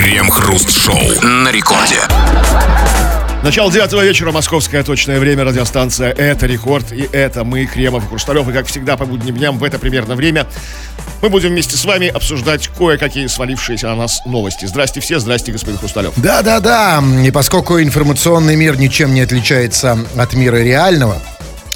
Крем-хруст-шоу на рекорде. Начало девятого вечера, московское точное время, радиостанция «Это рекорд», и это мы, Кремов и Хрусталев, и как всегда по будним дням в это примерно время мы будем вместе с вами обсуждать кое-какие свалившиеся на нас новости. Здрасте все, здрасте, господин Хрусталев. Да-да-да, и поскольку информационный мир ничем не отличается от мира реального,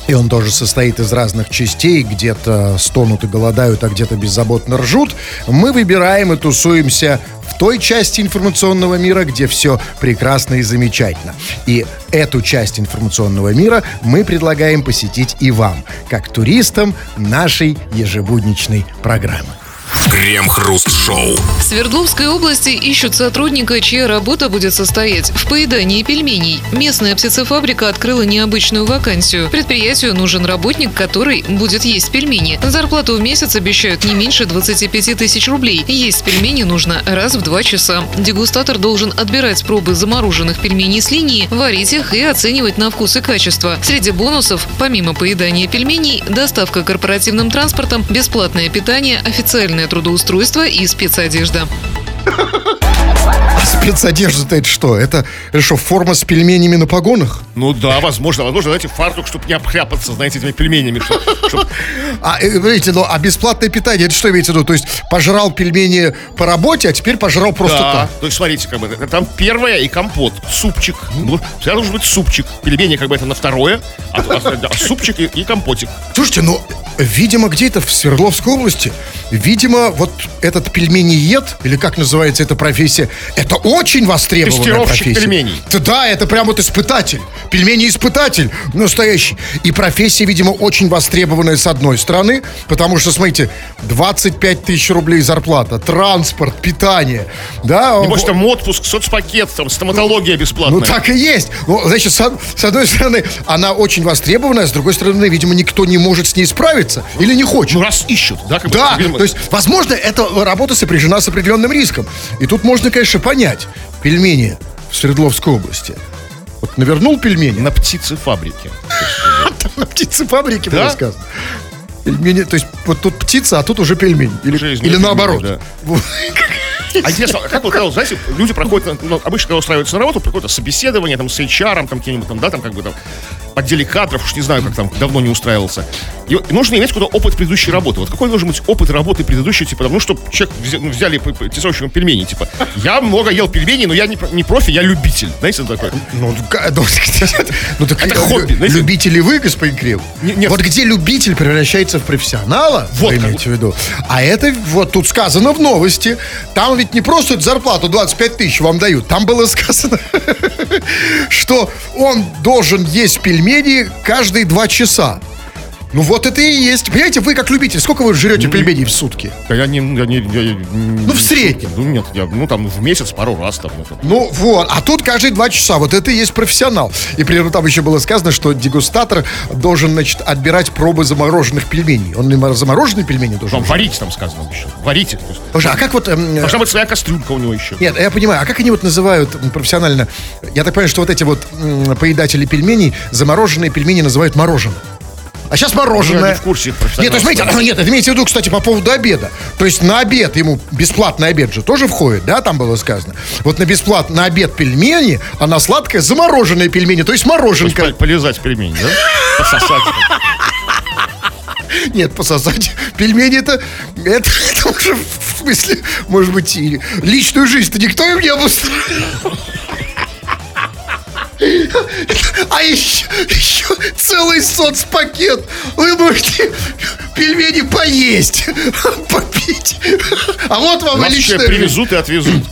и он тоже состоит из разных частей, где-то стонут и голодают, а где-то беззаботно ржут. Мы выбираем и тусуемся в той части информационного мира, где все прекрасно и замечательно. И эту часть информационного мира мы предлагаем посетить и вам, как туристам нашей ежебудничной программы. Крем-хруст-шоу. В Свердловской области ищут сотрудника, чья работа будет состоять в поедании пельменей. Местная птицефабрика открыла необычную вакансию. Предприятию нужен работник, который будет есть пельмени. Зарплату в месяц обещают не меньше 25 тысяч рублей. Есть пельмени нужно раз в два часа. Дегустатор должен отбирать пробы замороженных пельменей с линии, варить их и оценивать на вкус и качество. Среди бонусов, помимо поедания пельменей, доставка корпоративным транспортом, бесплатное питание, официальное трудоустройство и спецодежда. Спецодежда-то это что? Это, это что, форма с пельменями на погонах? Ну да, возможно, возможно, знаете, фартук, чтобы не обхляпаться, знаете, этими пельменями. чтоб- чтоб- А, э, видите, ну, а бесплатное питание, это что имеется в виду? То есть пожрал пельмени по работе, а теперь пожрал просто Да, так. то есть смотрите, как бы там первое и компот, супчик. Ну, Всегда должен быть супчик. Пельмени как бы это на второе, а, а- а супчик и, и компотик. Слушайте, ну, видимо, где-то в Свердловской области, видимо, вот этот пельмениед, или как называется эта профессия, это очень востребованная профессия. пельменей. Да, да, это прям вот испытатель. Пельмени-испытатель настоящий. И профессия, видимо, очень востребованная с одной стороны, потому что, смотрите, 25 тысяч рублей зарплата, транспорт, питание, да. И может там отпуск, соцпакет, там стоматология бесплатная. Ну так и есть. Ну, значит, с, с одной стороны, она очень востребованная, с другой стороны, видимо, никто не может с ней справиться или не хочет. Ну раз ищут, да? Как бы, Да, видимо, то есть, возможно, эта работа сопряжена с определенным риском. И тут можно, конечно, понять. Пельмени в Свердловской области. Вот навернул пельмени на птицефабрике. на птицефабрике, было сказано. Пельмени, то есть вот тут птица, а тут уже пельмень. Или, или наоборот. да. Вот. А интересно, а как вы сказали, знаете, люди проходят, ну, обычно, когда устраиваются на работу, проходят собеседование, там, с HR, там, каким-нибудь, там, да, там, как бы, там, отделе кадров, уж не знаю, как там, давно не устраивался. И, нужно иметь какой-то опыт предыдущей работы. Вот какой должен быть опыт работы предыдущей, типа, ну, чтобы человек взя- ну, взяли тесовщиком пельмени, типа, я много ел пельменей, но я не, не профи, я любитель. Знаете, это такое? Ну, ну, ну, так Это лю- хобби, знаете? Любители вы, господин? Не- нет. Вот где любитель превращается в профессионала, Вот вы имеете в виду. А это вот тут сказано в новости. Там ведь не просто зарплату 25 тысяч вам дают. Там было сказано, что он должен есть пельмени каждые два часа. Ну вот это и есть. Понимаете, вы как любитель, сколько вы жрете пельменей в сутки? Да Я не, я не, я- я- Ну, в среднем. Ну, нет, я, ну, там, в месяц пару раз, там, это. Ну вот, а тут каждые два часа. Вот это и есть профессионал. И при этом там еще было сказано, что дегустатор должен, значит, отбирать пробы замороженных пельменей. Он и замороженные пельмени должен. Там варить там сказано еще. Есть. Слушай, а как вот... эм, Должна быть своя кастрюлька у него еще. Нет, я понимаю, а как они вот называют профессионально? Я так понимаю, что вот эти вот м, поедатели пельменей, замороженные пельмени называют мороженым. А сейчас мороженое. Ну, Я не в курсе Нет, то есть, смотрите, нет, это имеется в виду, кстати, по поводу обеда. То есть на обед ему бесплатный обед же тоже входит, да, там было сказано. Вот на бесплатный на обед пельмени, а на сладкое замороженные пельмени, то есть То есть мороженка. по- полизать пельмени, да? Пососать. Нет, пососать пельмени это, это, это уже в смысле, может быть, и личную жизнь-то никто им не обустраивал. А еще, еще целый соцпакет. Вы можете пельмени поесть, попить. А вот вам личная жизнь. привезут и отвезут.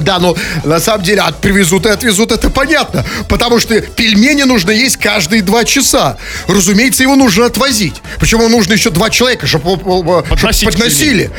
Да, но на самом деле от привезут и отвезут, это понятно. Потому что пельмени нужно есть каждые два часа. Разумеется, его нужно отвозить. Причем ему нужно еще два человека, чтобы Подносить подносили.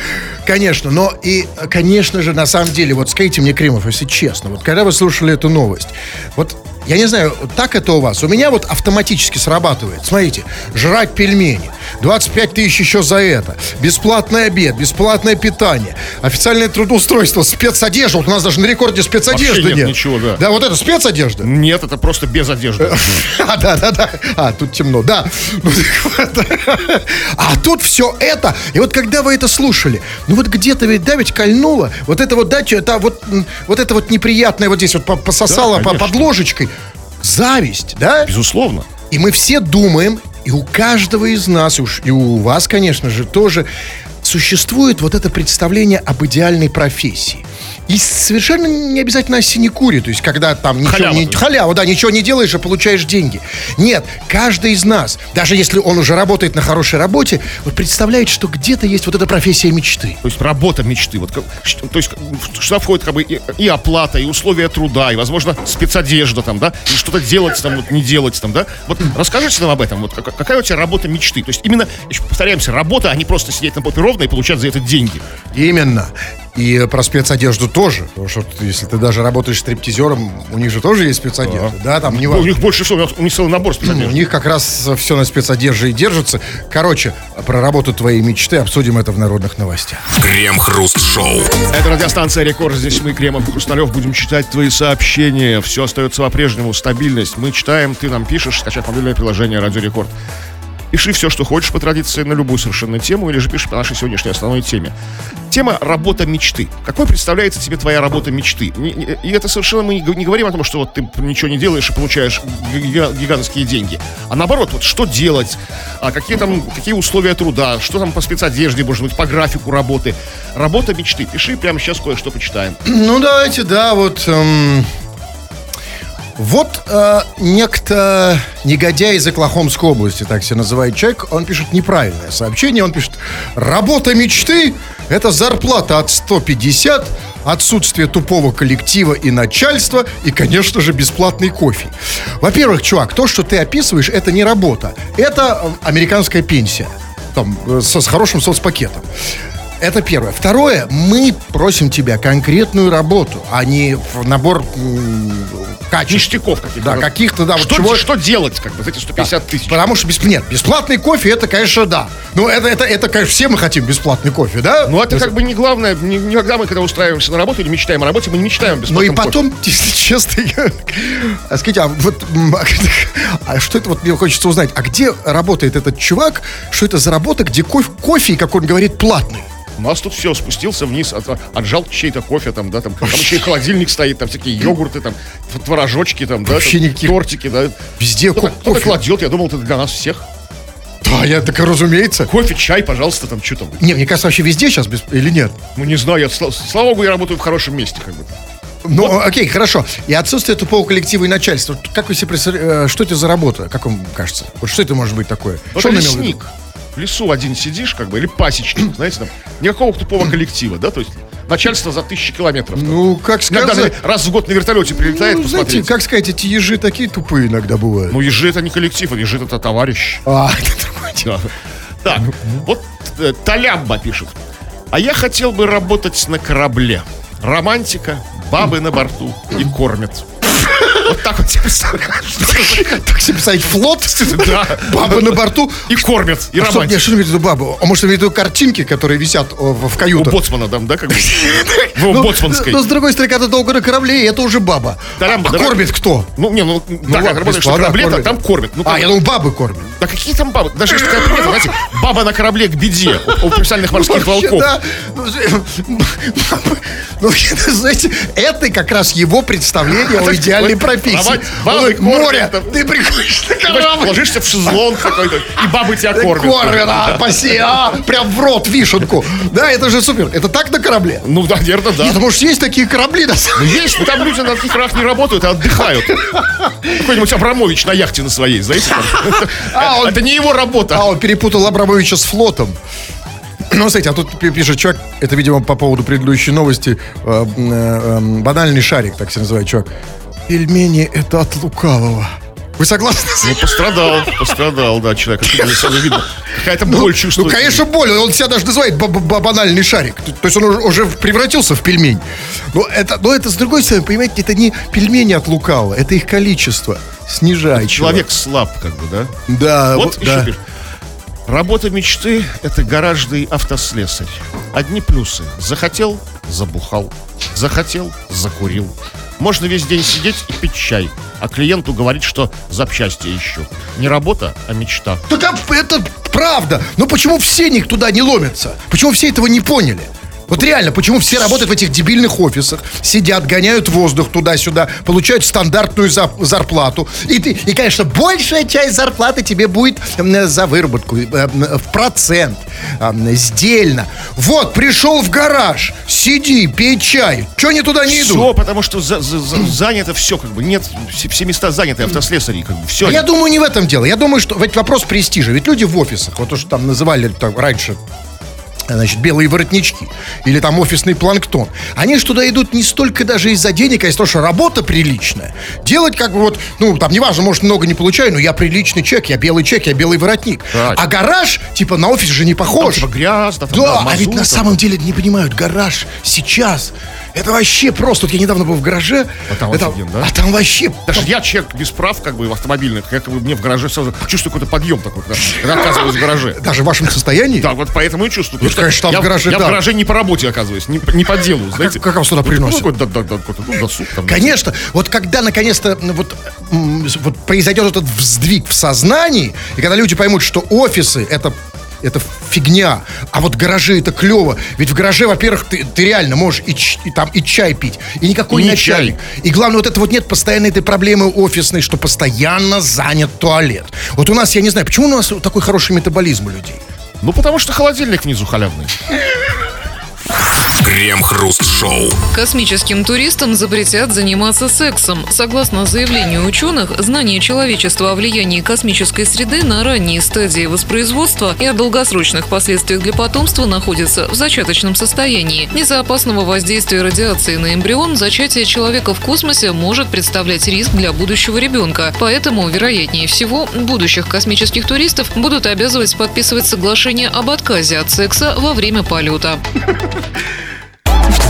Конечно, но и, конечно же, на самом деле, вот скажите мне, Кремов, если честно, вот когда вы слушали эту новость, вот я не знаю, так это у вас. У меня вот автоматически срабатывает. Смотрите, жрать пельмени. 25 тысяч еще за это. Бесплатный обед, бесплатное питание, официальное трудоустройство, спецодежда. Вот у нас даже на рекорде спецодежды Вообще нет нет. ничего, да. Да, вот это спецодежда. Нет, это просто без одежды. А, да, да, да. А, тут темно, да. А тут все это. И вот когда вы это слушали, ну вот где-то ведь, да, ведь кольнуло. Вот это вот, да, это вот, вот это вот неприятное вот здесь вот по- пососало Да, под ложечкой. Зависть, да? Безусловно. И мы все думаем, и у каждого из нас, уж и у вас, конечно же, тоже существует вот это представление об идеальной профессии. И совершенно не обязательно о синекуре, то есть когда там ничего Халява, не... Халява, да, ничего не делаешь, а получаешь деньги. Нет, каждый из нас, даже если он уже работает на хорошей работе, вот представляет, что где-то есть вот эта профессия мечты. То есть работа мечты. Вот, что- то есть сюда входит как бы и, и оплата, и условия труда, и, возможно, спецодежда там, да, и что-то делать там, вот, не делать там, да. Вот расскажите нам об этом. Вот как- какая у тебя работа мечты? То есть именно, повторяемся, работа, а не просто сидеть на попе ровно и получать за это деньги. Именно. И про спецодежду тоже. Потому что если ты даже работаешь стриптизером, у них же тоже есть спецодежда. Да, там не Ну, у них больше всего, у них- у целый набор У спецодежды. них как раз все на спецодежде и держится. Короче, про работу твоей мечты обсудим это в народных новостях. Крем-хруст-шоу. Это радиостанция Рекорд. Здесь мы, Кремов и Хрусталев, будем читать твои сообщения. Все остается по-прежнему. Стабильность. Мы читаем, ты нам пишешь, скачав мобильное приложение Радио Рекорд. Пиши все, что хочешь по традиции на любую совершенно тему, или же пиши по нашей сегодняшней основной теме. Тема «Работа мечты». Какой представляется тебе твоя работа мечты? И это совершенно мы не говорим о том, что вот ты ничего не делаешь и получаешь гига- гигантские деньги. А наоборот, вот что делать, а какие там, какие условия труда, что там по спецодежде, может быть, по графику работы. Работа мечты. Пиши, прямо сейчас кое-что почитаем. Ну, давайте, да, вот... эм, Вот э, некто негодяй из Оклахомской области, так себя называет человек, он пишет неправильное сообщение, он пишет «Работа мечты – это зарплата от 150, отсутствие тупого коллектива и начальства и, конечно же, бесплатный кофе». Во-первых, чувак, то, что ты описываешь, это не работа, это э, американская пенсия, там, э, со- с хорошим соцпакетом. Это первое. Второе, мы просим тебя конкретную работу, а не набор м, качеств. Ништяков каких-то. Да, каких-то, да. вот Что, чего- что делать, как бы, за эти 150 тысяч? Потому что, бес- нет, бесплатный кофе, это, конечно, да. Ну, это, это, это, конечно, все мы хотим бесплатный кофе, да? Ну, это как бы не главное. Не, никогда мы, когда устраиваемся на работу или мечтаем о работе, мы не мечтаем о Ну и кофе. потом, если честно, я- а скажите, а вот м, а что это вот мне хочется узнать, а где работает этот чувак, что это за работа, где кофе, кофе как он говорит, платный? У нас тут все спустился вниз, от, отжал чей-то кофе, там, да, там, там еще и холодильник стоит, там всякие йогурты, там, творожочки, там, да, Вообще там, никаких- тортики, да. Везде Кто-то, ко- кто-то кофе. кладет, я думал, это для нас всех. Да, я так разумеется. Кофе, чай, пожалуйста, там, что там. Не, мне кажется, вообще везде сейчас без... или нет? Ну, не знаю, я, сла- слава богу, я работаю в хорошем месте, как бы. Ну, окей, хорошо. И отсутствие тупого коллектива и начальства. Как вы себе представляете, э, что это за работа, как вам кажется? Вот что это может быть такое? Ну, что лесник. В лесу один сидишь, как бы, или пасечник, знаете, там, никакого тупого коллектива, да, то есть начальство за тысячи километров. там. Ну, как сказать... раз в год на вертолете прилетает Ну, знаете, посмотреть. как сказать, эти ежи такие тупые иногда бывают. Ну, ежи это не коллектив, а ежи это товарищ. А, это другое дело. Так, вот э, Талямба пишет. А я хотел бы работать на корабле. Романтика, бабы на борту и кормят. Вот так вот тебе представляешь? Так себе писать флот, Да. баба на борту. И кормят, и А что, что имеет в виду баба? А может, имеет в виду картинки, которые висят в, в У каютах? боцмана там, да, как бы? В Ну, боцманской. Но, с другой стороны, когда долго на корабле, это уже баба. А кормит кто? Ну, не, ну, так, ладно, как работаешь на корабле, там кормят. Ну, А, я думал, бабы кормят. Да какие там бабы? Даже такая примета, знаете, баба на корабле к беде у, профессиональных морских волков. Ну, бабы- Ну, знаете, это как раз его представление о Так, идеальной вот, профессии. бабы Море, ты приходишь на корабль. ложишься в шезлонг какой-то, и бабы тебя кормят. Кормят, а, спаси, а, прям в рот вишенку. Да, это же супер. Это так на корабле? Ну, да, наверное, да. Нет, может, есть такие корабли, на самом Ну, есть, но там люди на таких рах не работают, а отдыхают. Какой-нибудь Абрамович на яхте на своей, знаете? А, он- Это не его работа. А, он перепутал Абрамовича с флотом. Ну, смотрите, а тут пи- пишет чувак, это, видимо, по поводу предыдущей новости, э, э, э, банальный шарик, так себя называет чувак. Пельмени — это от лукавого. Вы согласны? Ну, пострадал, пострадал, да, человек. Сразу видно. Какая-то боль Ну, чувствует. конечно, боль. Он себя даже называет ба- банальный шарик. То есть он уже- превратился в пельмень. Но это, но это, с другой стороны, понимаете, это не пельмени от лукавого, это их количество. Снижай, Человек слаб, как бы, да? Да, Вот еще да. пишет. Работа мечты – это гаражный автослесарь. Одни плюсы. Захотел – забухал. Захотел – закурил. Можно весь день сидеть и пить чай, а клиенту говорить, что запчасти ищу. Не работа, а мечта. Так а это правда. Но почему все них туда не ломятся? Почему все этого не поняли? Вот реально, почему все работают в этих дебильных офисах, сидят, гоняют воздух туда-сюда, получают стандартную за- зарплату. И, ты, и, конечно, большая часть зарплаты тебе будет за выработку, э, в процент, м, сдельно. Вот, пришел в гараж, сиди, пей чай. Че они туда не идут? Все, потому что за- за- за- занято все, как бы, нет, все, все места заняты автослесарей, как бы, все. А я думаю, не в этом дело. Я думаю, что ведь вопрос престижа. Ведь люди в офисах, вот то, что там называли так, раньше значит, белые воротнички или там офисный планктон. Они ж туда идут не столько даже из-за денег, а из-за того, что работа приличная. Делать как бы вот, ну, там, неважно, может, много не получаю, но я приличный человек, я белый человек, я белый воротник. Да. А гараж, типа, на офис же не Там, похож. типа, грязно, там, Да, а мазут, ведь на там. самом деле не понимают, гараж сейчас, это вообще просто. Вот я недавно был в гараже. А там это- офигенно, да? а там вообще... Даже я человек без прав, как бы, в автомобильных, как бы, мне в гараже сразу чувствую какой-то подъем такой, когда, когда оказываюсь в гараже. Даже в вашем состоянии? Да, вот поэтому и чувствую. Ну, конечно, там я, в гараже, я да. в гараже не по работе оказываюсь, не, по- не по делу, знаете. как вас туда приносят? Ну, да, да, да, ну, досуг там. Конечно, вот когда наконец-то ну, вот, вот произойдет этот вздвиг в сознании, и когда люди поймут, что офисы это это фигня, а вот гаражи это клево. Ведь в гараже, во-первых, ты, ты реально можешь и, ч- и там и чай пить, и никакой И не начальник. И главное, вот это вот нет постоянной этой проблемы офисной, что постоянно занят туалет. Вот у нас, я не знаю, почему у нас такой хороший метаболизм у людей? Ну, потому что холодильник внизу халявный. Крем-хруст-шоу. Космическим туристам запретят заниматься сексом. Согласно заявлению ученых, знание человечества о влиянии космической среды на ранние стадии воспроизводства и о долгосрочных последствиях для потомства находится в зачаточном состоянии. Из-за опасного воздействия радиации на эмбрион зачатие человека в космосе может представлять риск для будущего ребенка. Поэтому, вероятнее всего, будущих космических туристов будут обязывать подписывать соглашение об отказе от секса во время полета.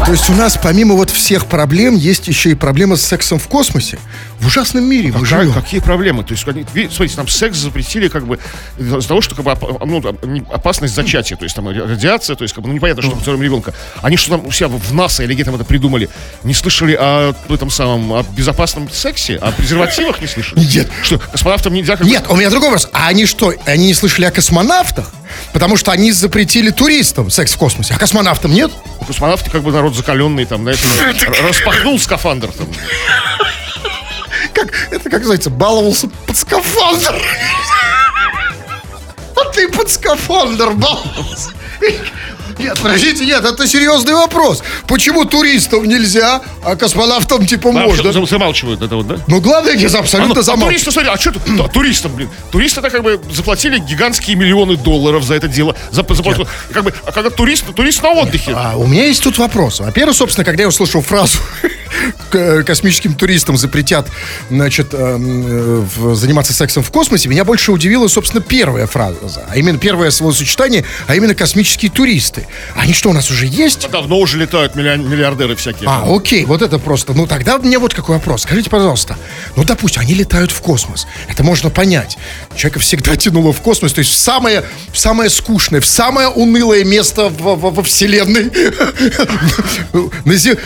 То есть у нас помимо вот всех проблем есть еще и проблема с сексом в космосе. В ужасном мире мы Какая- живем. какие проблемы? То есть, они- смотрите, там секс запретили как бы из-за того, что как бы, ну, там, опасность зачатия, то есть там радиация, то есть как бы ну, непонятно, что мы ребенка. Они что там у себя в НАСА или где там это придумали? Не слышали о этом самом, о безопасном сексе? О презервативах не слышали? Нет. Что, космонавтам нельзя как Нет, у меня другой вопрос. А они что, они не слышали о космонавтах? Потому что они запретили туристам секс в космосе, а космонавтам нет? Космонавты как бы народ закаленный, там, знаете, распахнул скафандр там. Как, это как называется, баловался под скафандр. А ты под скафандр баловался. Нет, подождите, нет, это серьезный вопрос. Почему туристам нельзя, а космонавтам типа можно? зам- Замалчивают это вот, да? Ну, главное, не А, ну, абсолютно а замалчивать. туристы, смотри, а что тут? Да, туристам, блин. Туристы-то как бы заплатили гигантские миллионы долларов за это дело. За, за- как бы, а когда турист, турист на отдыхе. А у меня есть тут вопрос. Во-первых, собственно, когда я услышал фразу космическим туристам запретят, значит, эм, э, заниматься сексом в космосе, меня больше удивила, собственно, первая фраза. А именно первое словосочетание, а именно космические туристы. Они что, у нас уже есть? Давно уже летают миллиардеры всякие. А, окей, вот это просто. Ну, тогда у меня вот какой вопрос. Скажите, пожалуйста, ну, допустим, они летают в космос. Это можно понять. Человека всегда тянуло в космос, то есть в самое, в самое скучное, в самое унылое место во, во- во Вселенной. На зе-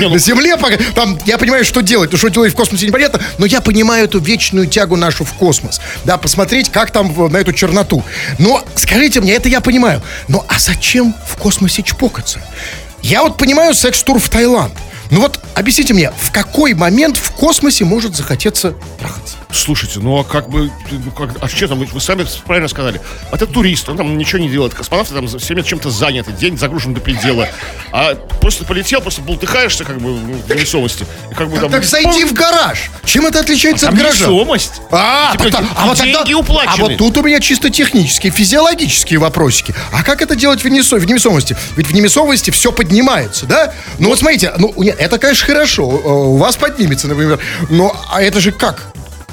на Земле, пока- там, я понимаю, что делать, ну, что делать в космосе непонятно, но я понимаю эту вечную тягу нашу в космос. Да, посмотреть, как там в- на эту черноту. Но, скажите мне, это я понимаю. Но а зачем в космосе чпокаться? Я вот понимаю секс-тур в Таиланд. Ну вот, объясните мне, в какой момент в космосе может захотеться трахаться? Слушайте, ну а как бы, ну, как, а что там, вы, вы сами правильно сказали. Это турист, он там ничего не делает. Космонавты там все время чем-то заняты, день загружен до предела. А просто полетел, просто болтыхаешься как бы в невесомости. И как бы там... Так зайди в гараж. Чем это отличается Там от гаража? невесомость. А, Типа, так- а вот тогда- деньги уплачены. а вот тут у меня чисто технические, физиологические вопросики. А как это делать в, невесо- в невесомости? Ведь в невесомости все поднимается, да? Ну вот смотрите, ну это, конечно, хорошо. э, У вас поднимется, например. Но а это же как?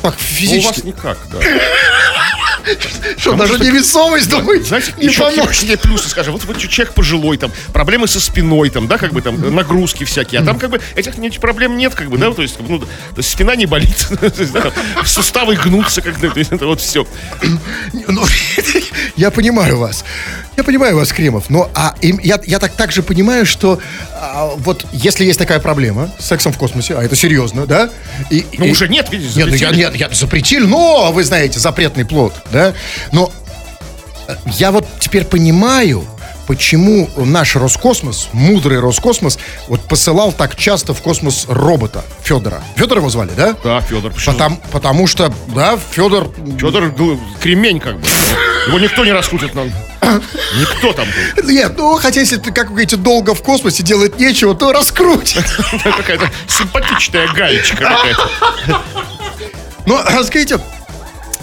Как Ну, у вас физически? никак, да. Что, даже невесомость, думаете, Знаете, не еще поможет? какие плюсы, скажем, вот, вот человек пожилой, там, проблемы со спиной, там, да, как бы там, нагрузки всякие, а там, как бы, этих проблем нет, как бы, да, то есть, ну, то есть спина не болит, суставы гнутся, как то есть, это вот все. Ну, я понимаю вас. Я понимаю вас, Кремов. Но а, я, я так также понимаю, что а, вот если есть такая проблема с сексом в космосе, а это серьезно, да? И, Ну, и- уже нет, видите, Нет, ну, я, запретили. нет, я запретили, но, вы знаете, запретный плод, да? Но э, я вот теперь понимаю, почему наш Роскосмос, мудрый Роскосмос, вот посылал так часто в космос робота Федора. Федора его звали, да? Да, Федор, почему? Потому, потому что, да, Федор Федор кремень, как бы. Его никто не раскрутит нам. Никто там. Нет, ну, хотя если ты, как вы говорите, долго в космосе делать нечего, то раскрутит. Какая-то симпатичная гаечка какая-то. Ну, а скажите,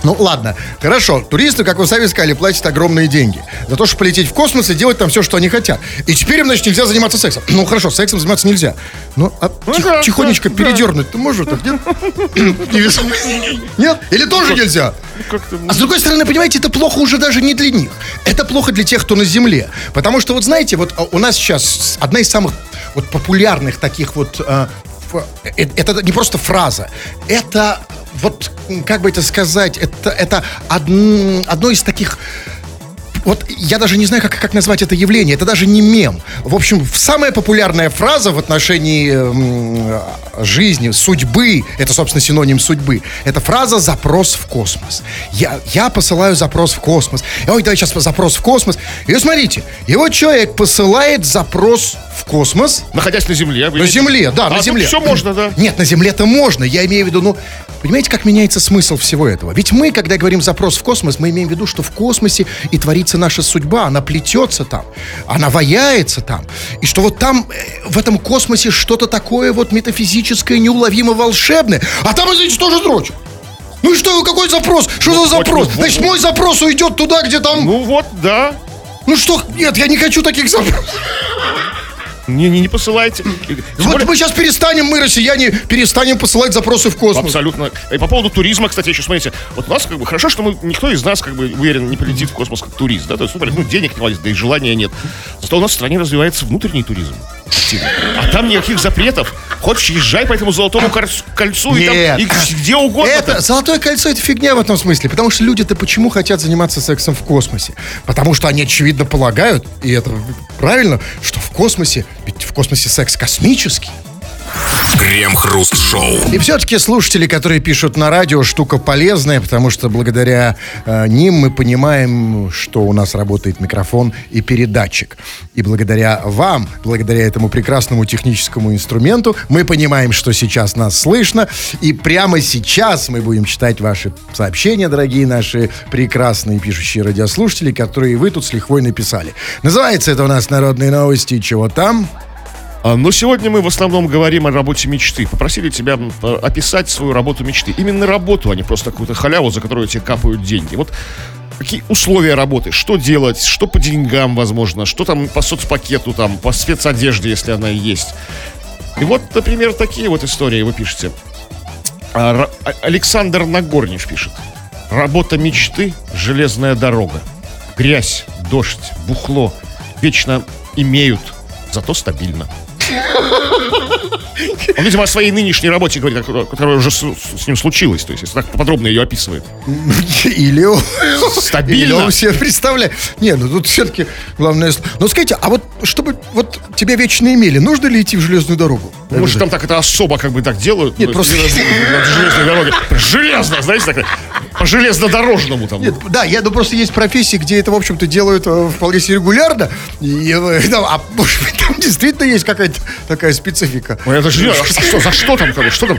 ну ладно, хорошо, туристы, как вы сами сказали, платят огромные деньги за то, чтобы полететь в космос и делать там все, что они хотят. И теперь им, значит, нельзя заниматься сексом. Ну хорошо, сексом заниматься нельзя. Ну, а тих- да, тихонечко да, да. передернуть ты можешь так, нет? Или тоже нельзя? А с другой стороны, понимаете, это плохо уже даже не для них. Это плохо для тех, кто на Земле. Потому что, вот знаете, вот а, у нас сейчас одна из самых вот популярных таких вот... а, э, это не просто фраза. Это вот, как бы это сказать, это, это одн- одно из таких... Вот я даже не знаю, как, как назвать это явление. Это даже не мем. В общем, самая популярная фраза в отношении м, жизни, судьбы, это, собственно, синоним судьбы, это фраза «запрос в космос». Я, я посылаю запрос в космос. Ой, давай сейчас запрос в космос. И смотрите, вот человек посылает запрос в космос, находясь на земле. вы на имеете- Земле, да, А на Земле. все можно, да. Нет, на Земле-то можно. Я имею в виду, ну, понимаете, как меняется смысл всего этого? Ведь мы, когда говорим запрос в космос, мы имеем в виду, что в космосе и творится наша судьба. Она плетется там, она ваяется там. И что вот там, э, в этом космосе что-то такое вот метафизическое, неуловимо волшебное. А там, извините, тоже дрочь. Ну и что, какой запрос? Что за вот, запрос? вот, Значит, мой запрос уйдет туда, где там... Ну, Ну вот, да. что? Нет, я не хочу таких запросов. Не, не, не посылайте. Вот более- мы сейчас перестанем, мы, россияне, перестанем посылать запросы в космос. Абсолютно. И по поводу туризма, кстати, еще смотрите, вот у нас как бы хорошо, что мы, никто из нас, как бы, уверен, не полетит в космос как турист, да, то есть, ну, ну, денег не хватит, да и желания нет. Зато у нас в стране развивается внутренний туризм. А там никаких запретов. Хочешь, езжай по этому золотому кольцу, и, там, и где угодно. Это там. золотое кольцо это фигня в этом смысле. Потому что люди-то почему хотят заниматься сексом в космосе? Потому что они очевидно полагают, и это правильно, что в космосе, ведь в космосе секс космический. Крем-хруст-шоу. И все-таки слушатели, которые пишут на радио, штука полезная, потому что благодаря э, ним мы понимаем, что у нас работает микрофон и передатчик. И благодаря вам, благодаря этому прекрасному техническому инструменту, мы понимаем, что сейчас нас слышно. И прямо сейчас мы будем читать ваши сообщения, дорогие наши прекрасные пишущие радиослушатели, которые вы тут с лихвой написали. Называется это у нас «Народные новости». Чего там? А, Но сегодня мы в основном говорим о работе мечты. Попросили тебя описать свою работу мечты. Именно работу, а не просто какую-то халяву, за которую тебе капают деньги. Вот какие условия работы, что делать, что по деньгам, возможно, что там по соцпакету, там, по спецодежде, если она есть. И вот, например, такие вот истории вы пишете. А, А- Александр Нагорниш пишет. Работа мечты – железная дорога. Грязь, дождь, бухло вечно имеют, зато стабильно. Он, видимо, о своей нынешней работе говорит, которая- уже с, с ним случилась. То есть, если так подробно ее описывает. Или он, Стабильно. или он себе представляет. Не, ну тут все-таки главное... Ну скажите, а вот чтобы вот тебя вечно имели, нужно ли идти в железную дорогу? Может, там так это особо как бы так делают? Нет, Ну, просто- на, железной дороге. Железно, знаете, так, по железнодорожному там. Нет, да, я, ну просто есть профессии, где это, в общем-то, делают э, вполне себе регулярно. И, э, да, а может быть, там действительно есть какая-то такая специфика. Не знаю, а что, за что там, как бы, что там?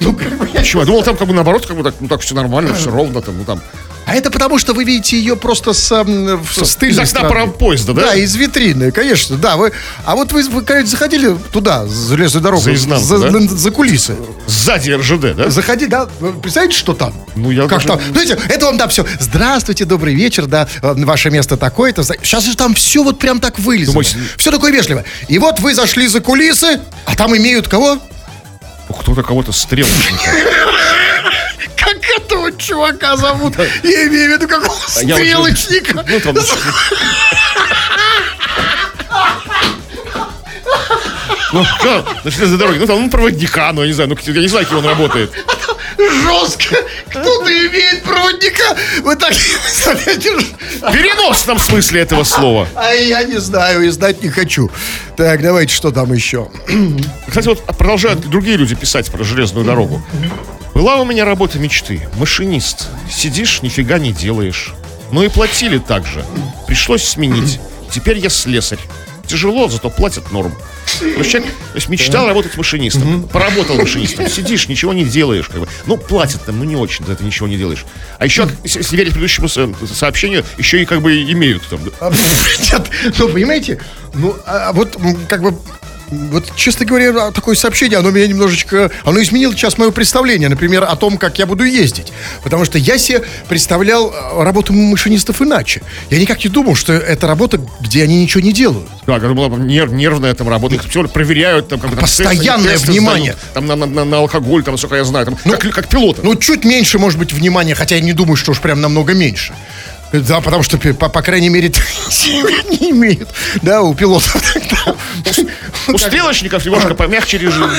Ну, как бы, я- Почему? Я думал, там как бы наоборот, как бы так, ну так все нормально, все ровно там, ну там. А это потому, что вы видите ее просто с, с тыльной Из окна пора- поезда, да? Да, из витрины, конечно, да. Вы, а вот вы, вы конечно, заходили туда, за железную дорогу, За изнанку, за, да? за кулисы. Сзади РЖД, да? Заходи, да, представляете, что там? Ну, я Как даже- там? Знаете, это вам, да, все. Здравствуйте, добрый вечер, да, э, ваше место такое-то. Сейчас же там все вот прям так вылезано. Думаете, Все такое вежливо. И вот вы зашли за кулисы, а там имеют кого? Кто-то кого-то стрелочника. Какая этого чувака зовут? Я имею в виду какого А стрелочника. Ну, там, Ну, как? На железной дороге. Ну, там, ну, проводника, ну, я не знаю, ну, я не знаю, кем он работает. Жестко. Кто-то имеет проводника. Вы так представляете? В переносном смысле этого слова. А я не знаю и знать не хочу. Так, давайте, что там еще? Кстати, вот продолжают другие люди писать про железную дорогу. Была у меня работа мечты. Машинист. Сидишь, нифига не делаешь. Ну и платили так же. Пришлось сменить. Теперь я слесарь. Тяжело, зато платят норм. То есть человек то есть мечтал работать машинистом, поработал машинистом, сидишь, ничего не делаешь. Как бы. Ну, платят там, ну не очень, за это ничего не делаешь. А еще, если верить предыдущему со- сообщению, еще и как бы имеют там. А, Нет, ну, понимаете, ну, а вот, м, как бы, вот, честно говоря, такое сообщение, оно меня немножечко, оно изменило сейчас мое представление, например, о том, как я буду ездить. Потому что я себе представлял э, работу машинистов иначе. Я никак не думал, что это работа, где они ничего не делают. Да, когда была нер- нервная там работа, их всё проверяют, там, как там, Постоянное тесты- внимание. сдают, там на, на- на- на алкоголь, там, насколько я знаю, там, как, как пилоты. Ну, чуть меньше, может быть, внимания, хотя я не думаю, что уж прям намного меньше. Да, потому что, по, по крайней мере, не имеют. Да, у пилотов. У стрелочников немножко помягче режим.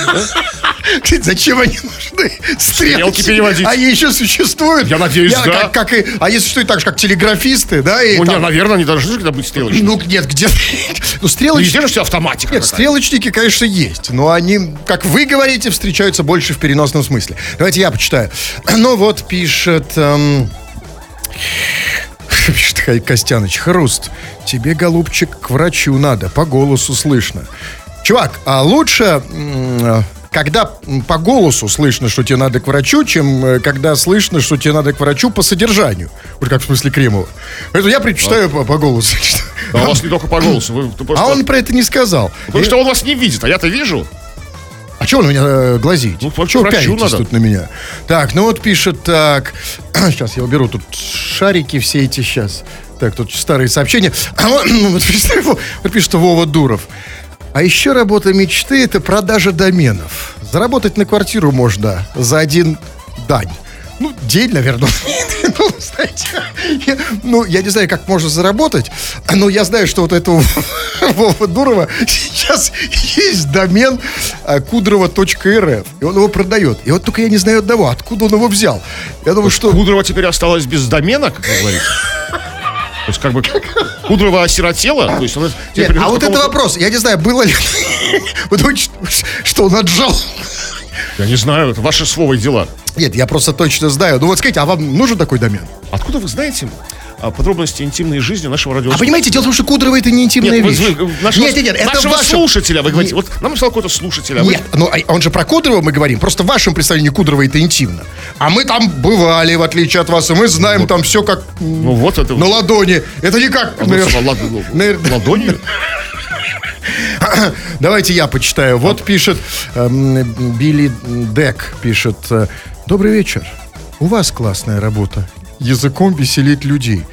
Зачем они нужны? Стрелки переводить. Они еще существуют. Я надеюсь, да. Как, как и, а если что, и так же, как телеграфисты, да? И Ну, не, там- наверное, они должны когда быть стрелочниками. ну, нет, где... Ну, стрелочники... Везде же все автоматика. Нет, стрелочники, конечно, есть, но они, как вы говорите, встречаются больше в переносном смысле. Давайте я почитаю. Ну вот пишет... эм, Пишет Хай- Костяныч, хруст, тебе, голубчик, к врачу надо, по голосу слышно. Чувак, а лучше, когда по голосу слышно, что тебе надо к врачу, чем э, когда слышно, что тебе надо к врачу по содержанию. Вот как в смысле Кремова. Поэтому я предпочитаю по, по голосу. А у вас не только по голосу. вы- А он про это не сказал. Потому что он вас не видит, а я-то вижу. А что он меня э, глазит? Ну, к Чего пялитесь надо. тут на меня? Так, ну вот пишет так. Сейчас я уберу тут шарики все эти сейчас. Так, тут старые сообщения. А ну, вот пишет Вова Дуров. А еще работа мечты – это продажа доменов. Заработать на квартиру можно за один дань. Ну, день, наверное. Ну, знаете, я, ну, я не знаю, как можно заработать, но я знаю, что вот этого Вова Дурова сейчас есть домен а, кудрова.рф, и он его продает. И вот только я не знаю одного, откуда он его взял. Я думаю, что... Кудрова теперь осталась без домена, как вы говорите. То есть, как бы, Кудрова осиротела. То есть, она Нет, а вот это вопрос. Я не знаю, было ли... Вы думаете, что он отжал? Я не знаю, это ваши с Вовой дела. Нет, я просто точно знаю. Ну вот скажите, а вам нужен такой домен? Откуда вы знаете а, подробности интимной жизни нашего А радиослушателя? понимаете, дело в том, что Кудрова это не интимная Нет, вы- вещь. вы- нашего, нет, нет, нет, это нашего ваше... слушателя, вы говорите. Не- Вот нам написал какой-то слушатель, а вы- Нет, ну а он же про Кудрова мы говорим. Просто в вашем представлении Кудрова это интимно. А мы там бывали, в отличие от вас, и мы знаем там все как Ну вот это... на ладони. Это не как... Ну, наверное, лад- наверное, ладонью? Давайте я почитаю. Вот пишет эм, Билли Дек, пишет. э, Добрый вечер. У вас классная работа. Языком веселить людей.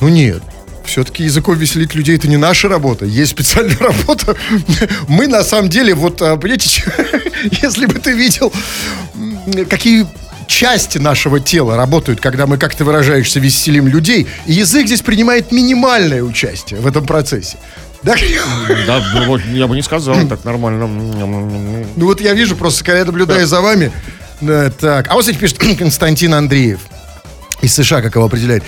Ну нет. Все-таки языком веселить людей это не наша работа. Есть специальная работа. Мы на самом деле, вот, а, понимаете, если бы ты видел, какие части нашего тела работают, когда мы, как ты выражаешься, веселим людей, и язык здесь принимает минимальное участие в этом процессе. Да? Да, ну вот я бы не сказал, так нормально. Ну вот я вижу просто, когда я наблюдаю за вами. Да, так. А вот здесь пишет Константин Андреев. Из США, как его определяет.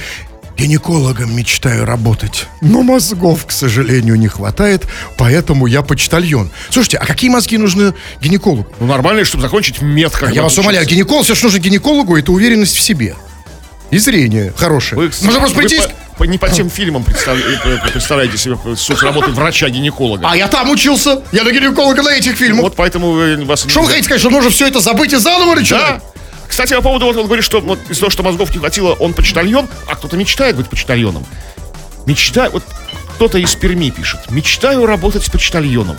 Гинекологом мечтаю работать. Но мозгов, к сожалению, не хватает, поэтому я почтальон. Слушайте, а какие мозги нужны гинекологу? Ну нормально, чтобы закончить мед. как Я вас умоляю, гинеколог, все, что нужно гинекологу, это уверенность в себе. И зрение хорошее. Вы, просто вы прийти... и по- не по тем фильмам представля- э, представляете себе суть работы врача-гинеколога. А я там учился. Я на гинеколога на этих фильмах. Вот поэтому вас... Что вы хотите сказать, что нужно все это забыть и заново начинать? Да. Кстати, по поводу, вот он говорит, что вот из-за того, что мозгов не хватило, он почтальон, а кто-то мечтает быть почтальоном. Мечта, вот кто-то из Перми пишет. Мечтаю работать почтальоном.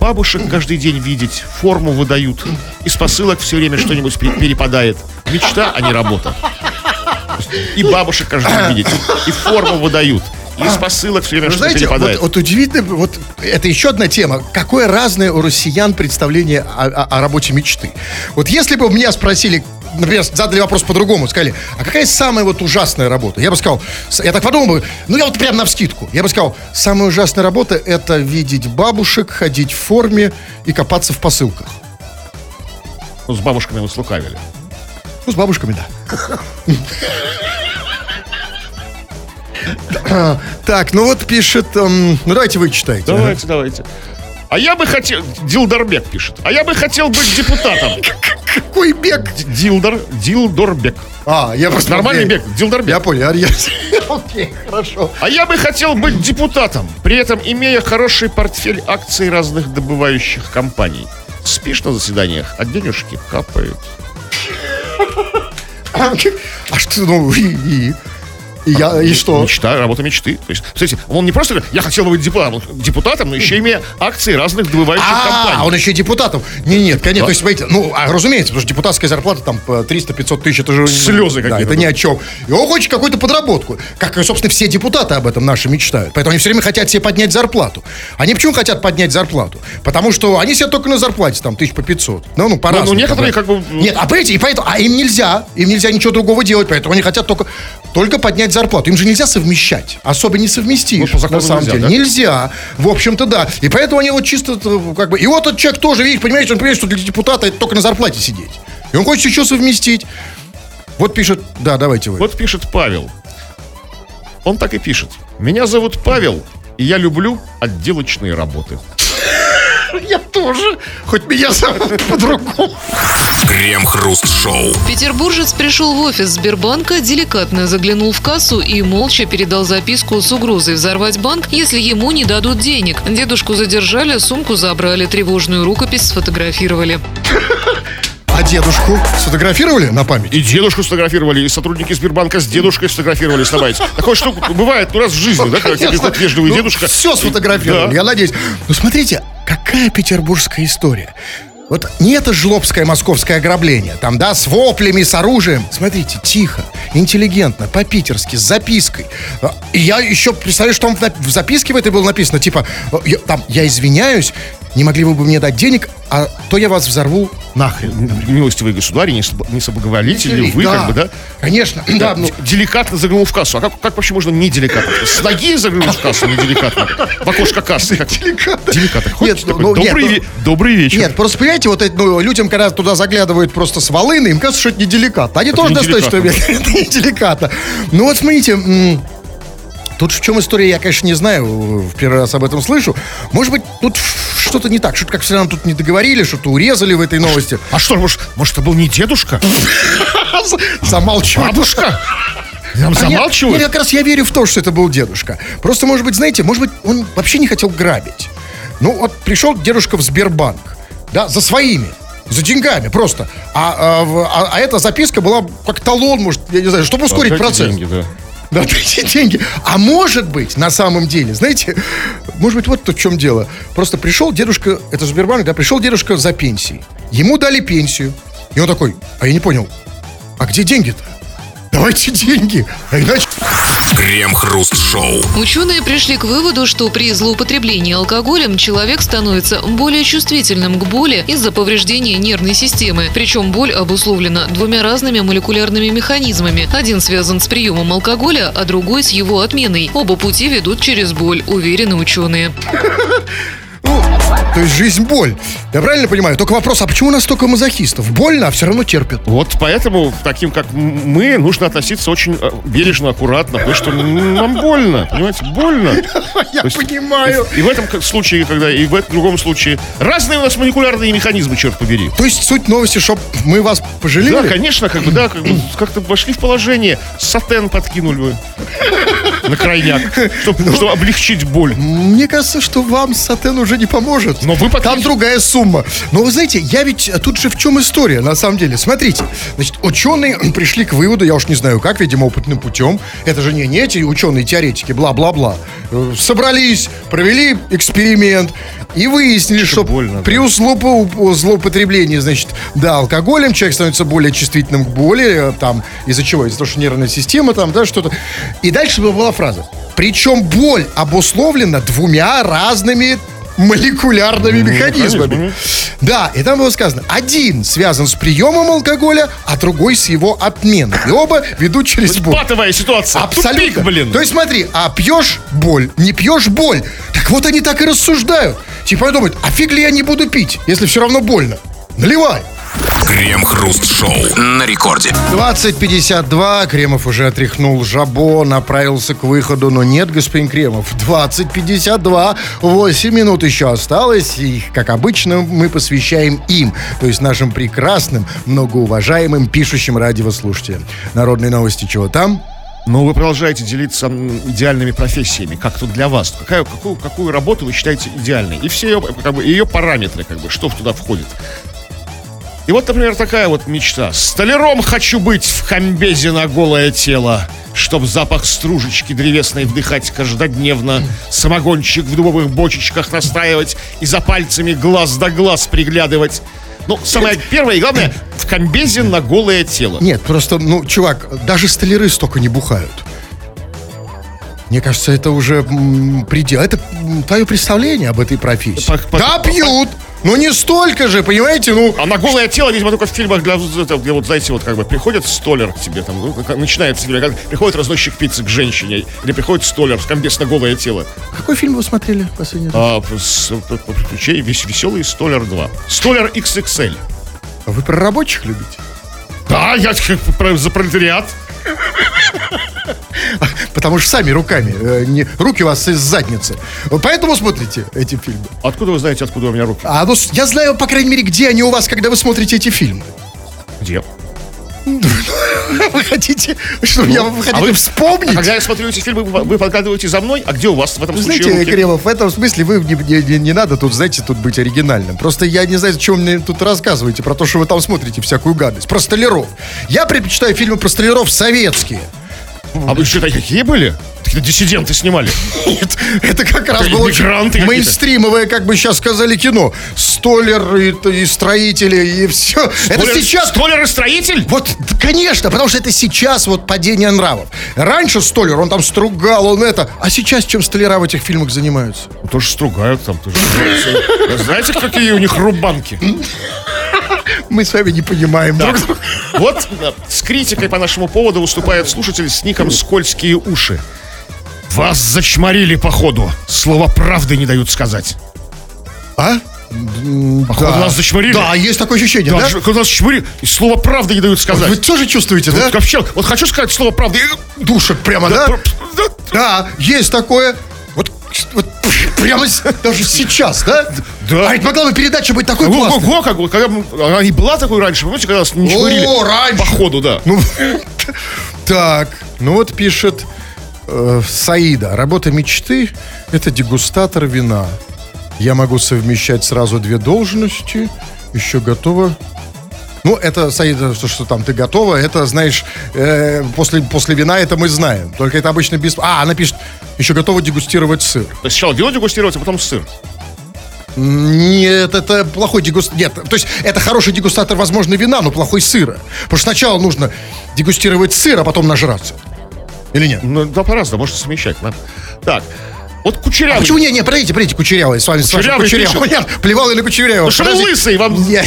Бабушек каждый день видеть, форму выдают. Из посылок все время что-нибудь пе- перепадает. Мечта, а не работа. И бабушек каждый день видеть, и форму выдают. И из посылок все время что-то знаете, вот, перепадает. вот удивительно, вот это еще одна тема. Какое разное у россиян представление о, о- о работе мечты. Вот если бы меня спросили, например, задали вопрос по-другому, сказали, а какая самая вот ужасная работа? Я бы сказал, я так подумал бы, ну я вот прям на вскидку. Я бы сказал, самая ужасная работа это видеть бабушек, ходить в форме и копаться в посылках. Ну, с бабушками вы слукавили. Ну, с бабушками, да. Так, ну вот пишет, эм, ну давайте вы читайте. Давайте, давайте. А я бы хотел... Дилдорбек пишет. А я бы хотел быть депутатом. Какой бег? Дилдор... Дилдорбек. А, я просто... Нормальный бег. Дилдорбек. Я понял, Арья. Окей, хорошо. А я бы хотел быть депутатом, при этом имея хороший портфель акций разных добывающих компаний. Спишь на заседаниях, а денежки капают. А что, ну, и, и, и я, и что? Мечта, работа мечты. То есть, смотрите, он не просто я хотел бы быть депутатом, депутатом, но еще имея акции разных добывающих А, компаний. он еще и депутатом. Не, нет, конечно, то есть, смотрите, ну, а, разумеется, потому что депутатская зарплата там по 300-500 тысяч, это же... Слезы да, какие-то, это да. ни о чем. И он хочет какую-то подработку. Как, собственно, все депутаты об этом наши мечтают. Поэтому они все время хотят себе поднять зарплату. Они почему хотят поднять зарплату? Потому что они себе только на зарплате, там, тысяч по 500. Ну, ну, по ну, некоторые как бы- Нет, а понимаете, и поэтому, а им нельзя, им нельзя ничего другого делать, поэтому они хотят только, только поднять зарплату. Им же нельзя совмещать. Особо не совместишь. Ну, по на самом нельзя, деле. да? Нельзя. В общем-то, да. И поэтому они вот чисто э, как бы... И вот этот человек тоже, видите, понимаете, он понимает, что для депутата это только на зарплате сидеть. И он хочет еще совместить. Вот пишет... Да, давайте вы. Вот пишет Павел. Он так и пишет. Меня зовут Павел, и я люблю отделочные работы. Я тоже. Хоть меня зовут по-другому. Крем-хруст-шоу. Петербуржец пришел в офис Сбербанка, деликатно заглянул в кассу и молча передал записку с угрозой взорвать банк, если ему не дадут денег. Дедушку задержали, сумку забрали, тревожную рукопись сфотографировали. А дедушку сфотографировали на память? И дедушку сфотографировали, и сотрудники Сбербанка с дедушкой сфотографировали, снимаете. Такое штука бывает ну, раз в жизни, да, когда тебе вежливый Ну, дедушка. Все сфотографировали, я надеюсь. Ну, смотрите, какая петербургская история. Вот не это жлобское московское ограбление. Там, да, с воплями, с оружием. Смотрите, тихо, интеллигентно, по-питерски, с запиской. И я еще представляю, что там в записке в этой было написано, типа, э, я- там, я извиняюсь, не могли бы вы мне дать денег, а то я вас взорву нахрен. Милостивый государь, не, не соблаговолите ли вы, Да, как бы, да? Конечно, да, ну, Д- деликатно заглянул в кассу. А как, как вообще можно не деликатно? С ноги заглянуть в кассу, не деликатно. В окошко кассы. Как- Деликатно. Деликатно. Нет, ну, ну, нет, добрый, ну- ве- добрый вечер. Нет, просто понимаете, вот это, ну, людям, когда туда заглядывают просто с волыны, им кажется, что это не деликатно. Они Это тоже достаточно деликатно, это не деликатно. Ну вот смотрите, тут в чем история, я, конечно, не знаю, в первый раз об этом слышу. Может быть, тут что-то не так, что-то как всегда нам тут не договорили, что-то урезали в этой новости. А что, может, может, это был не дедушка? Замалчивают. Бабушка? Там А нет, замалчивают? Нет, как раз я верю в то, что это был дедушка. Просто, может быть, знаете, может быть, он вообще не хотел грабить. Ну, вот пришел дедушка в Сбербанк, да, за своими, за деньгами просто. А, а, а- а эта записка была как талон, может, я не знаю, чтобы ускорить Отдайте процесс. деньги, да. Да, дайте деньги. А может быть, на самом деле, знаете, может быть, вот в чем дело. Просто пришел дедушка, это Сбербанк, да, пришел дедушка за пенсией. Ему дали пенсию. И он такой, а я не понял, а где деньги-то? Давайте деньги, а иначе... Крем-хруст-шоу. Ученые пришли к выводу, что при злоупотреблении алкоголем человек становится более чувствительным к боли из-за повреждения нервной системы. Причем боль обусловлена двумя разными молекулярными механизмами. Один связан с приемом алкоголя, а другой с его отменой. Оба пути ведут через боль, уверены ученые. Ну, то есть жизнь боль. Я правильно понимаю? Только вопрос, а почему у нас столько мазохистов? Больно, а все равно терпят. Вот поэтому таким, как мы, нужно относиться очень э, бережно, аккуратно, потому что нам больно, понимаете, больно. Я есть понимаю. И в этом случае, когда и в этом другом случае разные у нас молекулярные механизмы, черт побери. То есть суть новости, чтобы мы вас пожалели? Да, конечно, как бы, да, как бы, как-то вошли в положение, сатен подкинули бы на крайняк, чтобы, облегчить боль. Мне кажется, что вам сатен уже не поможет. Но вы Там другая сумма. Но вы знаете, я ведь э, тут же в чем история, на самом деле. Смотрите, значит, ученые пришли к выводу, я уж не знаю как, видимо, опытным путем. Это же не, не эти ученые-теоретики, бла-бла-бла. Э, Собрались, провели эксперимент и выяснили, что больно, да. при услопу- злоупотреблении, значит, да, алкоголем человек становится более чувствительным к боли, э, там, из-за чего? Из-за того, что нервная система, там, да, что-то. И дальше была фраза. Причем боль обусловлена двумя разными молекулярными механизмами. механизмами. Да, и там было сказано, один связан с приемом алкоголя, а другой с его отменой. И оба ведут через боль. Патовая ситуация. Абсолютно. Тупик, блин. То есть смотри, а пьешь боль, не пьешь боль. Так вот они так и рассуждают. Типа думают, а фиг ли я не буду пить, если все равно больно? Наливай. Крем-хруст-шоу на рекорде. 20.52, Кремов уже отряхнул жабо, направился к выходу, но нет, господин Кремов, 20.52, 8 минут еще осталось, и, как обычно, мы посвящаем им, то есть нашим прекрасным, многоуважаемым, пишущим радиослушателям. Народные новости чего там? Ну, вы продолжаете делиться идеальными профессиями. Как тут для вас? Какая, какую, какую работу вы считаете идеальной? И все ее, как бы, ее параметры, как бы, что туда входит. И вот, например, такая вот мечта. Столяром хочу быть в комбезе на голое тело, чтоб запах стружечки древесной вдыхать каждодневно, самогончик в дубовых бочечках настаивать и за пальцами глаз да глаз приглядывать. Ну, самое первое и главное, в комбезе на голое тело. Нет, просто, ну, чувак, даже столяры столько не бухают. Мне кажется, это уже предел. Это твое представление об этой профессии. По- по- да, пьют, но не столько же, понимаете? Ну, А на голое тело, видимо, только в фильмах, для, где вот, знаете, вот как бы приходит столер к тебе, там, ну, начинается фильм, как приходит разносчик пиццы к женщине, или приходит столер в комбез на голое тело. какой фильм вы смотрели последний раз? А, с, по, по приключениям вес, веселый столер 2. Столер XXL. А Вы про рабочих любите? Да, я про- за пролетариат. Потому что сами руками, э, не, руки у вас из задницы. Поэтому смотрите эти фильмы. Откуда вы знаете, откуда у меня руки? А ну, я знаю, по крайней мере, где они у вас, когда вы смотрите эти фильмы. Где? Вы хотите, чтобы я вы хотите а вы- вспомнить? А когда я смотрю эти фильмы, вы вы подгадываете за мной, а где у вас в этом Вы случае знаете, руки? Кремов, в этом смысле вы не, не- не- надо тут, знаете, тут быть оригинальным. Просто я не знаю, зачем мне тут рассказываете про то, что вы там смотрите всякую гадость. Про столяров. Я предпочитаю фильмы про столяров советские. А вы что, какие были? Какие-то диссиденты снимали. Нет, это как раз Это было очень мейнстримовое, как бы сейчас сказали, кино. Столер и, и строители, и все. Это Столер- сейчас... Столер и строитель? Вот, конечно, потому что это сейчас вот падение нравов. Раньше столер, он там стругал, он это. А сейчас чем столяра в этих фильмах занимаются? Ну, Тоже стругают там. Тоже. Знаете, какие у них рубанки? Мы с вами не понимаем друг друга. Вот да, с критикой по нашему поводу выступает слушатель с ником «Скользкие уши». Вас зачморили, походу. Слово правды не дают сказать. А? Походу, нас зачморили. Да, есть такое ощущение, да? Да, нас зачморили, и слово правды не дают сказать. Вы тоже чувствуете, да? Вот вообще, вот хочу сказать слово правды. и- Душек прямо, да? пр- да, Да, есть такое. Вот, прямо даже сейчас, да? Да. А ведь могла бы передача быть такой Ого, классной. ого, как когда она и была такой раньше, помните, когда нас не чморили? О, раньше. Походу, да. Ну, так, ну вот пишет э, Саида. Работа мечты – это дегустатор вина. Я могу совмещать сразу две должности. Еще готова ну, это, Саида, что, что там, ты готова, это, знаешь, э, после, после вина это мы знаем. Только это обычно без... А, она пишет, еще готова дегустировать сыр. То есть сначала вино дегустировать, а потом сыр. Нет, это плохой дегустатор. Нет, то есть это хороший дегустатор, возможно, вина, но плохой сыра. Потому что сначала нужно дегустировать сыр, а потом нажраться. Или нет? Ну, да, по-разному, можно совмещать. Так, вот кучерявый. А почему не, не, подождите, подождите, Кучерявый, с вами с вашим Кучерявый. Нет, плевал или Кучерявый. Ну, что вы лысый, вам- Я-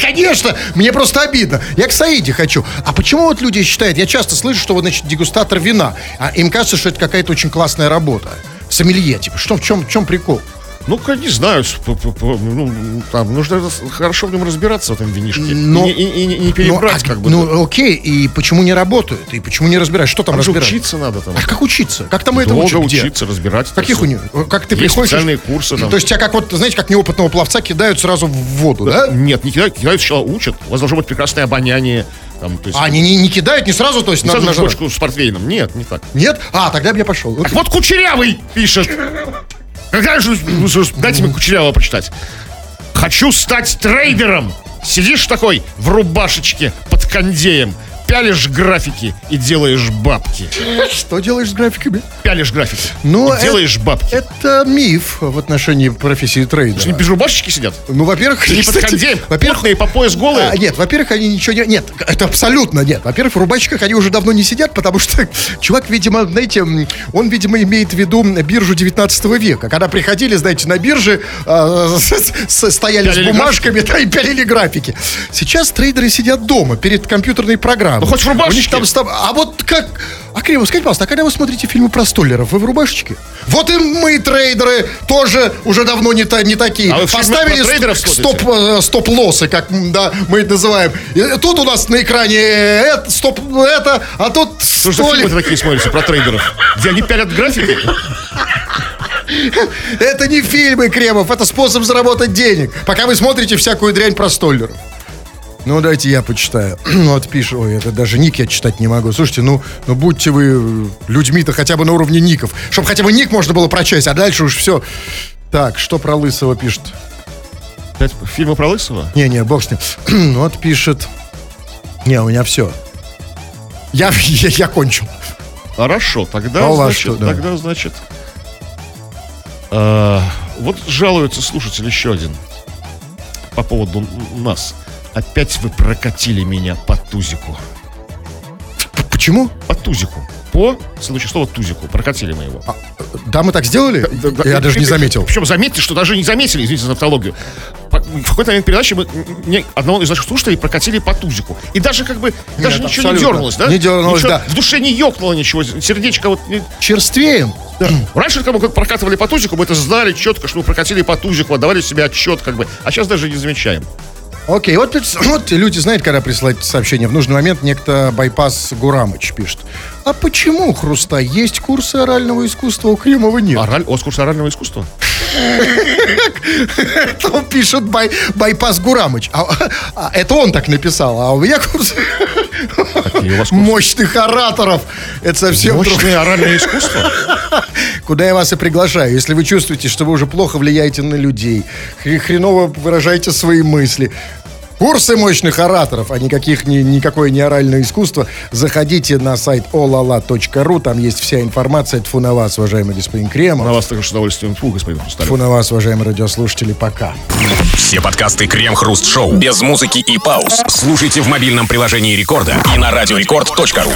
конечно, мне просто обидно. Я к Саиде хочу. А почему вот люди считают, я часто слышу, что вот, значит, дегустатор вина, а им кажется, что это какая-то очень классная работа. Сомелье, типа, что, в чем, в чем прикол? Ну, как не знаю, ну, там, нужно хорошо в нем разбираться, в этом винишке. Но- И, и- и- и не перебрать, ну, а- как бы. ну, окей, и почему не работают? И почему не разбираешь? Что там же разбирать? учиться надо там. А как учиться? Как там это Долго учат? Где? учиться, разбирать. это Каких у них? Как ты Есть приходишь? специальные курсы там. То есть тебя как вот, знаете, как неопытного пловца кидают сразу в воду, да? Нет, не кидают, кидают сначала учат. У вас должно быть прекрасное обоняние. Там, то есть, А они не, не кидают не сразу, то есть не надо сразу нажрать? бочку с портвейном. Нет, не так. Нет? А, тогда бы я пошел. Так вот Кучерявый пишет. Дайте мне Кучерявого почитать. Хочу стать трейдером. Сидишь такой в рубашечке под кондеем. Пялишь графики и делаешь бабки. Что делаешь с графиками? Пялишь графики Ну, и делаешь бабки. Это миф в отношении профессии трейдера. без рубашечки сидят? Ну, во-первых, Не под во-первых, потные по пояс голые? А, нет, во-первых, они ничего не... Нет, это абсолютно нет. Во-первых, в рубашках они уже давно не сидят, потому что чувак, видимо, знаете, он, видимо, имеет в виду биржу 19 века. Когда приходили, знаете, на бирже, э, стояли Пялили с бумажками да, и пялили графики. Сейчас трейдеры сидят дома перед компьютерной программой. Ну, хоть в рубашечке. там ста- А вот как... А, Криво, скажите, пожалуйста, а когда вы смотрите фильмы про столеров, вы в рубашечке? Вот и мы, трейдеры, тоже уже давно не, та- не такие. А Поставили про трейдеров ст- смотрите? стоп э, стоп-лоссы, как да, мы это называем. И тут у нас на экране э, это, стоп, это, а тут Что же фильмы такие смотрятся про трейдеров? Где они пялят графики? Это не фильмы, Кремов, это способ заработать денег. Пока вы смотрите всякую дрянь про столеров. Ну, давайте я почитаю. вот пишу, ой, это даже ник я читать не могу. Слушайте, ну, ну будьте вы людьми-то хотя бы на уровне ников. Чтобы хотя бы ник можно было прочесть, а дальше уж все. Так, что про Лысого пишет? Опять Фильмы про Лысого? Не-не, бог с ним. вот пишет... Не, у меня все. Я, я, я кончил. Хорошо, тогда, А значит, что, да? тогда, значит, э, вот жалуется слушатель еще один по поводу нас. Опять вы прокатили меня по тузику. Почему? По тузику. По следующее слово тузику. Прокатили мы его. Да, мы так сделали? Я даже не заметил. Причем заметьте, что даже не заметили, извините за тавтологию. По- В какой-то момент передачи мы одного из наших слушателей прокатили по тузику. И даже как бы, даже Нет, ничего не дернулось, да? Не дернулось, Ничего да. В душе не ёкнуло ничего, сердечко вот... не- Черствеем. Раньше, когда мы прокатывали по тузику, мы это знали четко, что мы прокатили по тузику, отдавали себе отчет, как бы. А сейчас даже не замечаем. Окей, вот, вот люди знают, когда присылать сообщение. В нужный момент некто Байпас Гурамыч пишет. А почему, Хруста, есть курсы орального искусства, у Кремова нет? Ораль, о, с курса орального искусства? Это пишет бай, Байпас Гурамыч. А, а, это он так написал, а у меня курсы у вас курсы? мощных ораторов. Это совсем. Мощное оральное искусство? Куда я вас и приглашаю. Если вы чувствуете, что вы уже плохо влияете на людей, хр- хреново выражаете свои мысли, курсы мощных ораторов, а никаких, ни, никакое не оральное искусство, заходите на сайт olala.ru, там есть вся информация. Тьфу на вас, уважаемый господин На Кремов. вас также с удовольствием. Фу, господин Хрусталев. Тьфу на вас, уважаемые радиослушатели, пока. Все подкасты Крем-Хруст Шоу без музыки и пауз слушайте в мобильном приложении Рекорда и на радиорекорд.ру.